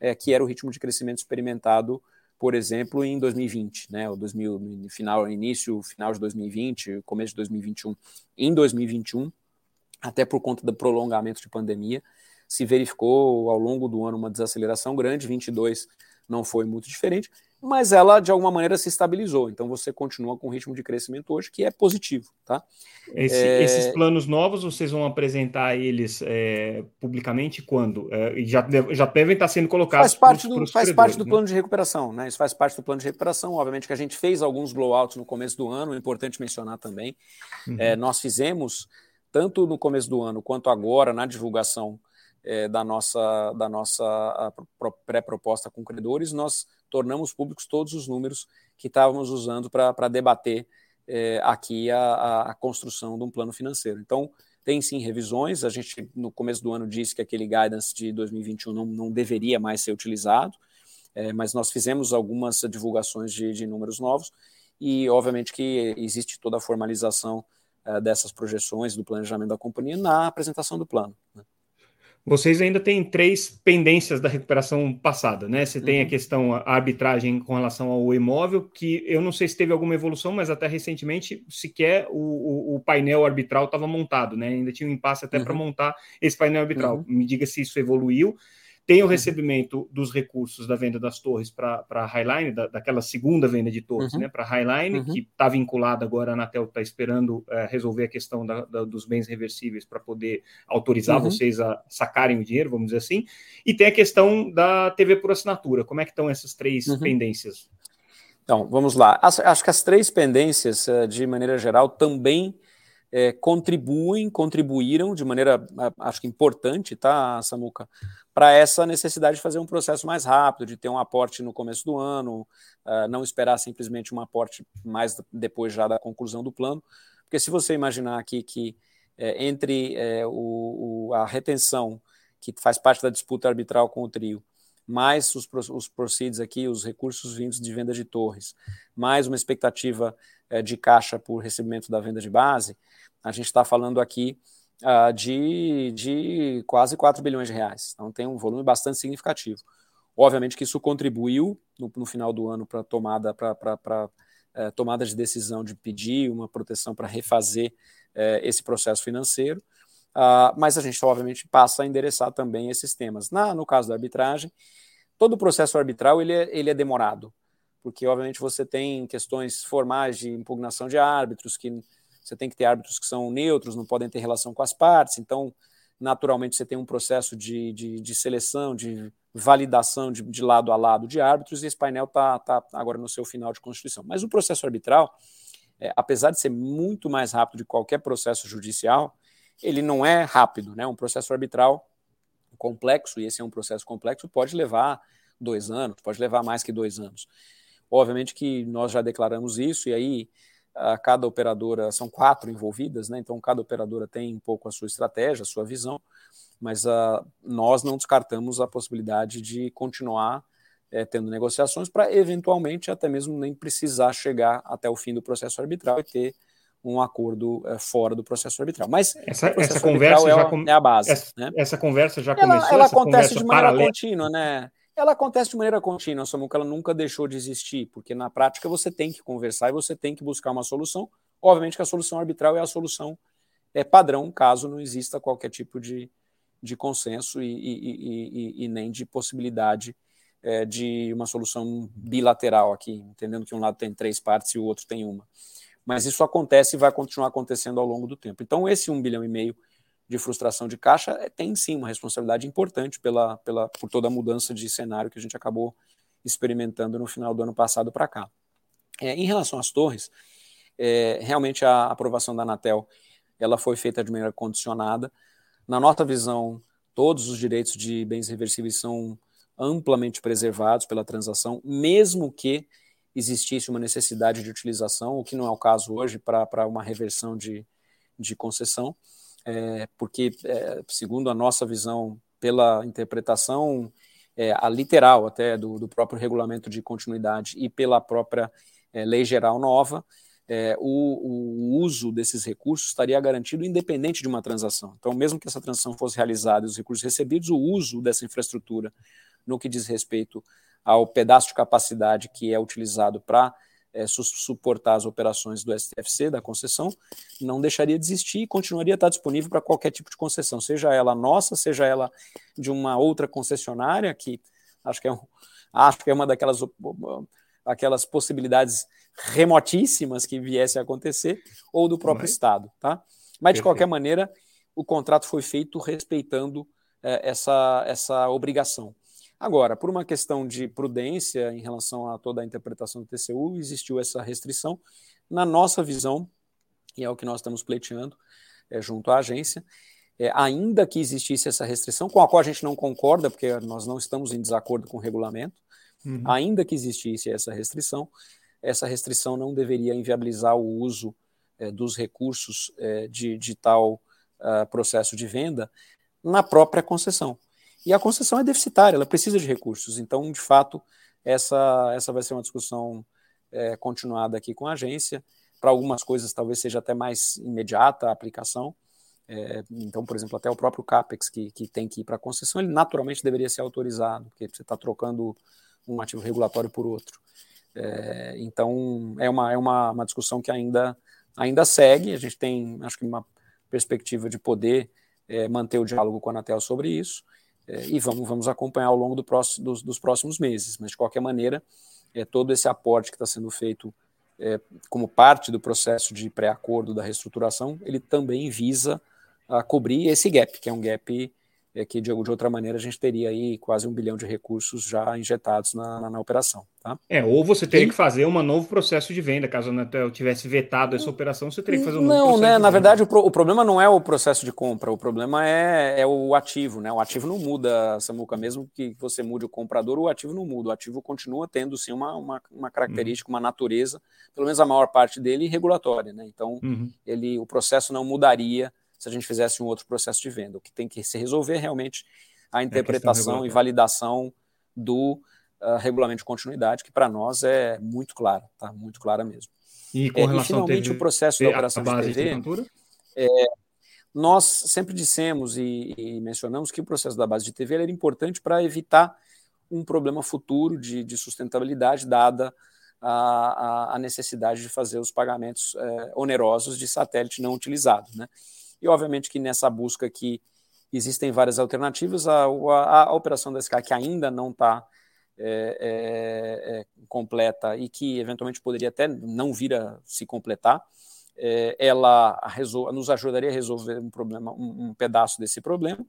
é, que era o ritmo de crescimento experimentado, por exemplo, em 2020, né? O 2000, final, início, final de 2020, começo de 2021. Em 2021, até por conta do prolongamento de pandemia, se verificou ao longo do ano uma desaceleração grande, 22 não foi muito diferente, mas ela de alguma maneira se estabilizou. Então você continua com o ritmo de crescimento hoje que é positivo, tá? Esse, é... Esses planos novos vocês vão apresentar eles é, publicamente quando? É, já, já devem estar sendo colocados. Faz parte do, faz parte do né? plano de recuperação, né? Isso faz parte do plano de recuperação. Obviamente que a gente fez alguns blowouts no começo do ano, é importante mencionar também. Uhum. É, nós fizemos tanto no começo do ano quanto agora na divulgação é, da nossa, da nossa pré-proposta com credores, nós tornamos públicos todos os números que estávamos usando para debater é, aqui a, a, construção de um plano financeiro. Então, tem sim revisões, a gente no começo do ano disse que aquele guidance de 2021 não, não deveria mais ser utilizado, é, mas nós fizemos algumas divulgações de, de, números novos e, obviamente, que existe toda a formalização dessas projeções do planejamento da companhia na apresentação do plano. Né? Vocês ainda têm três pendências da recuperação passada, né? Você tem a uhum. questão, a arbitragem com relação ao imóvel, que eu não sei se teve alguma evolução, mas até recentemente sequer o, o, o painel arbitral estava montado, né? Ainda tinha um impasse até uhum. para montar esse painel arbitral. Uhum. Me diga se isso evoluiu. Tem o uhum. recebimento dos recursos da venda das torres para a Highline, da, daquela segunda venda de torres uhum. né, para a Highline, uhum. que está vinculada agora, a Anatel está esperando é, resolver a questão da, da, dos bens reversíveis para poder autorizar uhum. vocês a sacarem o dinheiro, vamos dizer assim. E tem a questão da TV por assinatura. Como é que estão essas três uhum. pendências? Então, vamos lá. Acho que as três pendências, eh, de maneira geral, também é, contribuem, contribuíram de maneira, acho que importante, tá, Samuca, para essa necessidade de fazer um processo mais rápido, de ter um aporte no começo do ano, uh, não esperar simplesmente um aporte mais depois já da conclusão do plano, porque se você imaginar aqui que é, entre é, o, o, a retenção, que faz parte da disputa arbitral com o trio, mais os, os proceeds aqui, os recursos vindos de venda de torres, mais uma expectativa é, de caixa por recebimento da venda de base, a gente está falando aqui uh, de, de quase 4 bilhões de reais. Então tem um volume bastante significativo. Obviamente que isso contribuiu no, no final do ano para tomada para é, tomada de decisão de pedir uma proteção para refazer é, esse processo financeiro, uh, mas a gente obviamente passa a endereçar também esses temas. Na, no caso da arbitragem, todo o processo arbitral ele é, ele é demorado, porque obviamente você tem questões formais de impugnação de árbitros que você tem que ter árbitros que são neutros, não podem ter relação com as partes, então, naturalmente, você tem um processo de, de, de seleção, de validação de, de, lado a lado de árbitros, e esse painel está tá agora no seu final de constituição. Mas o processo arbitral, é, apesar de ser muito mais rápido de qualquer processo judicial, ele não é rápido, né? Um processo arbitral complexo, e esse é um processo complexo, pode levar dois anos, pode levar mais que dois anos. Obviamente que nós já declaramos isso, e aí a cada operadora, são quatro envolvidas, né? então cada operadora tem um pouco a sua estratégia, a sua visão, mas uh, nós não descartamos a possibilidade de continuar é, tendo negociações para eventualmente até mesmo nem precisar chegar até o fim do processo arbitral e ter um acordo é, fora do processo arbitral. Mas essa, essa conversa já é, é, a base. Essa, né? essa conversa já começou. Ela, ela acontece de maneira paralela. contínua, né? ela acontece de maneira contínua, Samuca, ela nunca deixou de existir, porque na prática você tem que conversar e você tem que buscar uma solução. Obviamente que a solução arbitral é a solução é padrão, caso não exista qualquer tipo de, de consenso e, e, e, e nem de possibilidade é, de uma solução bilateral aqui, entendendo que um lado tem três partes e o outro tem uma. Mas isso acontece e vai continuar acontecendo ao longo do tempo. Então, esse um bilhão e meio de frustração de caixa, é, tem sim uma responsabilidade importante pela, pela, por toda a mudança de cenário que a gente acabou experimentando no final do ano passado para cá. É, em relação às torres, é, realmente a aprovação da Anatel ela foi feita de maneira condicionada. Na nossa visão, todos os direitos de bens reversíveis são amplamente preservados pela transação, mesmo que existisse uma necessidade de utilização, o que não é o caso hoje para uma reversão de, de concessão, é, porque, é, segundo a nossa visão, pela interpretação é, a literal até do, do, próprio regulamento de continuidade e pela própria é, lei geral nova, é, o, o, uso desses recursos estaria garantido independente de uma transação. Então, mesmo que essa transação fosse realizada e os recursos recebidos, o uso dessa infraestrutura no que diz respeito ao pedaço de capacidade que é utilizado para é, su suportar as operações do STFC, da concessão, não deixaria de existir e continuaria a estar disponível para qualquer tipo de concessão, seja ela nossa, seja ela de uma outra concessionária, que acho que é, um, acho que é uma daquelas aquelas possibilidades remotíssimas que viesse a acontecer, ou do próprio Mas... Estado. Tá? Mas, de qualquer maneira, o contrato foi feito respeitando é, essa, essa obrigação. Agora, por uma questão de prudência em relação a toda a interpretação do TCU, existiu essa restrição. Na nossa visão, e é o que nós estamos pleiteando é, junto à agência, é, ainda que existisse essa restrição, com a qual a gente não concorda, porque nós não estamos em desacordo com o regulamento, uhum. ainda que existisse essa restrição, essa restrição não deveria inviabilizar o uso é, dos recursos é, de, de, tal uh, processo de venda na própria concessão. E a concessão é deficitária, ela precisa de recursos. Então, de fato, essa, essa vai ser uma discussão é, continuada aqui com a agência. Para algumas coisas, talvez seja até mais imediata a aplicação. É, então, por exemplo, até o próprio CAPEX, que, que tem que ir para concessão, ele naturalmente deveria ser autorizado, porque você está trocando um ativo regulatório por outro. É, então, é, uma, é uma, uma discussão que ainda, ainda segue. A gente tem, acho que, uma perspectiva de poder é, manter o diálogo com a Anatel sobre isso é, e vamos, vamos acompanhar ao longo do próximo, dos, dos, próximos meses. Mas, de qualquer maneira, é, todo esse aporte que está sendo feito é, como parte do processo de pré-acordo da reestruturação, ele também visa a cobrir esse gap, que é um gap é que de, de, outra maneira a gente teria aí quase um bilhão de recursos já injetados na, na, na operação. Tá? É, ou você teria e... que fazer um novo processo de venda, caso a Anatel tivesse vetado essa operação, você teria que fazer um não, novo processo. Não, né? Na verdade, o, pro, o, problema não é o processo de compra, o problema é, é o ativo, né? O ativo não muda, Samuca, mesmo que você mude o comprador, o ativo não muda. O ativo continua tendo sim uma, uma, uma característica, uma natureza, pelo menos a maior parte dele, regulatória, né? Então, uhum. ele, o processo não mudaria se a gente fizesse um outro processo de venda. O que tem que se resolver realmente a interpretação é a e validação do uh, regulamento de continuidade, que para nós é muito clara, tá? Muito clara mesmo. E com é, relação e, finalmente TV, o processo da operação de TV, de é, nós sempre dissemos e, e, mencionamos que o processo da base de TV era importante para evitar um problema futuro de, de sustentabilidade, dada a, a, necessidade de fazer os pagamentos é, onerosos de satélite não utilizado. Né? E obviamente que nessa busca aqui existem várias alternativas. A, a, a operação da SK, que ainda não está é, é, é, completa e que eventualmente poderia até não vir a se completar, é, ela nos ajudaria a resolver um problema, um, um, pedaço desse problema,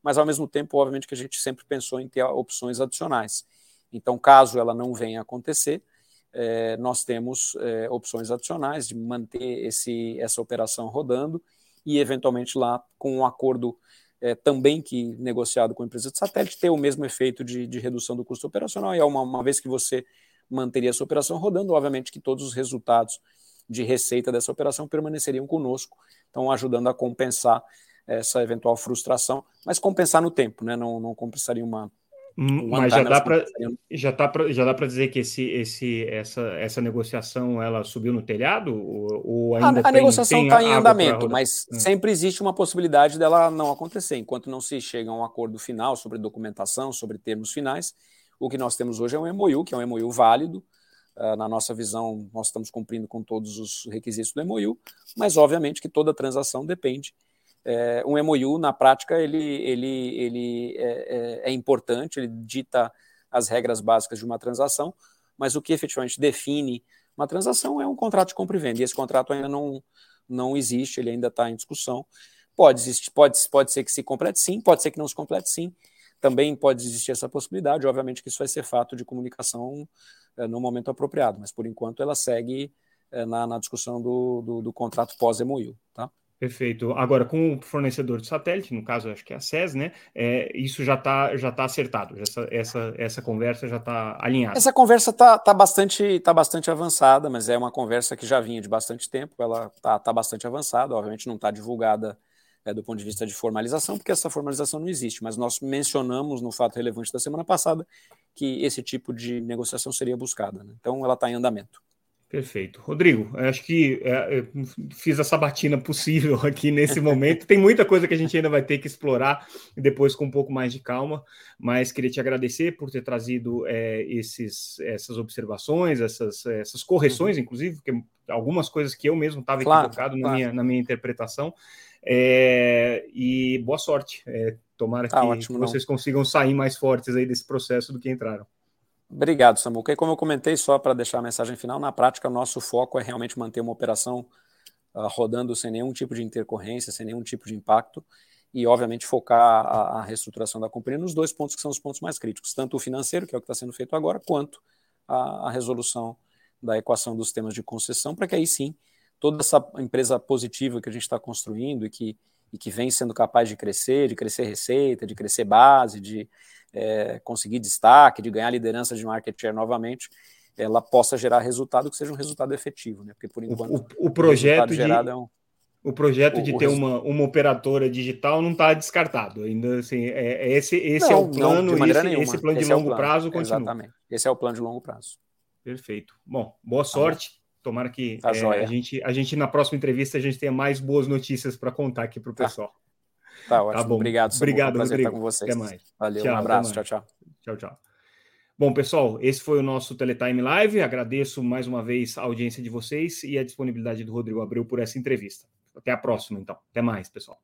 mas ao mesmo tempo, obviamente, que a gente sempre pensou em ter opções adicionais. Então, caso ela não venha a acontecer, é, nós temos é, opções adicionais de manter esse, essa operação rodando e, eventualmente, lá com um acordo é, também que negociado com a empresa de satélite, ter o mesmo efeito de, de redução do custo operacional. E é uma, uma vez que você manteria essa operação rodando, obviamente que todos os resultados de receita dessa operação permaneceriam conosco, então ajudando a compensar essa eventual frustração, mas compensar no tempo, né? não, não compensaria uma, mas já dá para já tá pra, já dá para dizer que esse, esse, essa, essa negociação ela subiu no telhado ou, ou ainda a, a negociação está em andamento, mas hum. sempre existe uma possibilidade dela não acontecer enquanto não se chega a um acordo final sobre documentação, sobre termos finais. O que nós temos hoje é um MOU, que é um MOU válido. Uh, na nossa visão, nós estamos cumprindo com todos os requisitos do MOU, mas obviamente que toda transação depende é, um MOU, na prática, ele, ele, ele é, é, é, importante, ele dita as regras básicas de uma transação, mas o que efetivamente define uma transação é um contrato de compra e venda, e esse contrato ainda não, não existe, ele ainda está em discussão. Pode, existir, pode, pode ser que se complete sim, pode ser que não se complete sim, também pode existir essa possibilidade, obviamente que isso vai ser fato de comunicação é, no momento apropriado, mas por enquanto ela segue é, na, na discussão do, do, do contrato pós-MOU, tá? Perfeito. Agora, com o fornecedor de satélite, no caso, acho que é a SES, né? É, isso já está já tá acertado, essa, essa, essa conversa já está alinhada. Essa conversa está tá bastante, tá bastante avançada, mas é uma conversa que já vinha de bastante tempo, ela está tá bastante avançada, obviamente não está divulgada é, do ponto de vista de formalização, porque essa formalização não existe, mas nós mencionamos no fato relevante da semana passada que esse tipo de negociação seria buscada. Né? Então, ela está em andamento. Perfeito. Rodrigo, acho que é, fiz a sabatina possível aqui nesse momento. Tem muita coisa que a gente ainda vai ter que explorar depois com um pouco mais de calma, mas queria te agradecer por ter trazido é, esses, essas observações, essas, essas correções, uhum. inclusive, porque algumas coisas que eu mesmo estava claro, equivocado claro. Na, minha, na minha interpretação. É, e boa sorte. É, tomara tá que, ótimo, vocês não. consigam sair mais fortes aí desse processo do que entraram. Obrigado, Samuca. E como eu comentei, só para deixar a mensagem final, na prática, nosso foco é realmente manter uma operação uh, rodando sem nenhum tipo de intercorrência, sem nenhum tipo de impacto, e, obviamente, focar a, a, reestruturação da companhia nos dois pontos que são os pontos mais críticos, tanto o financeiro, que é o que está sendo feito agora, quanto a, a resolução da equação dos temas de concessão, para que aí sim toda essa empresa positiva que a gente está construindo e que, e que vem sendo capaz de crescer, de crescer receita, de crescer base, de é, conseguir destaque, de ganhar liderança de market share novamente, ela possa gerar resultado que seja um resultado efetivo, né? Porque por enquanto o, o, o projeto de, é um, o projeto o, de ter uma, uma operadora digital não está descartado ainda assim é, é esse esse não, é o plano não, esse, esse, plano de esse longo é plano. prazo continua. Exatamente. Esse é o plano de longo prazo. Perfeito. Bom, boa sorte. Tá Tomara que tá é, a, gente, a gente, na próxima entrevista, a gente tenha mais boas notícias para contar aqui para o tá. pessoal. Tá ótimo. Tá bom. Obrigado, Samu. Obrigado, um Rodrigo. Estar com vocês. Até mais. Valeu, tchau, um abraço. Tchau, tchau. Tchau, tchau. Bom, pessoal, esse foi o nosso Teletime Live. Agradeço mais uma vez a audiência de vocês e a disponibilidade do Rodrigo Abreu por essa entrevista. Até a próxima, então. Até mais, pessoal.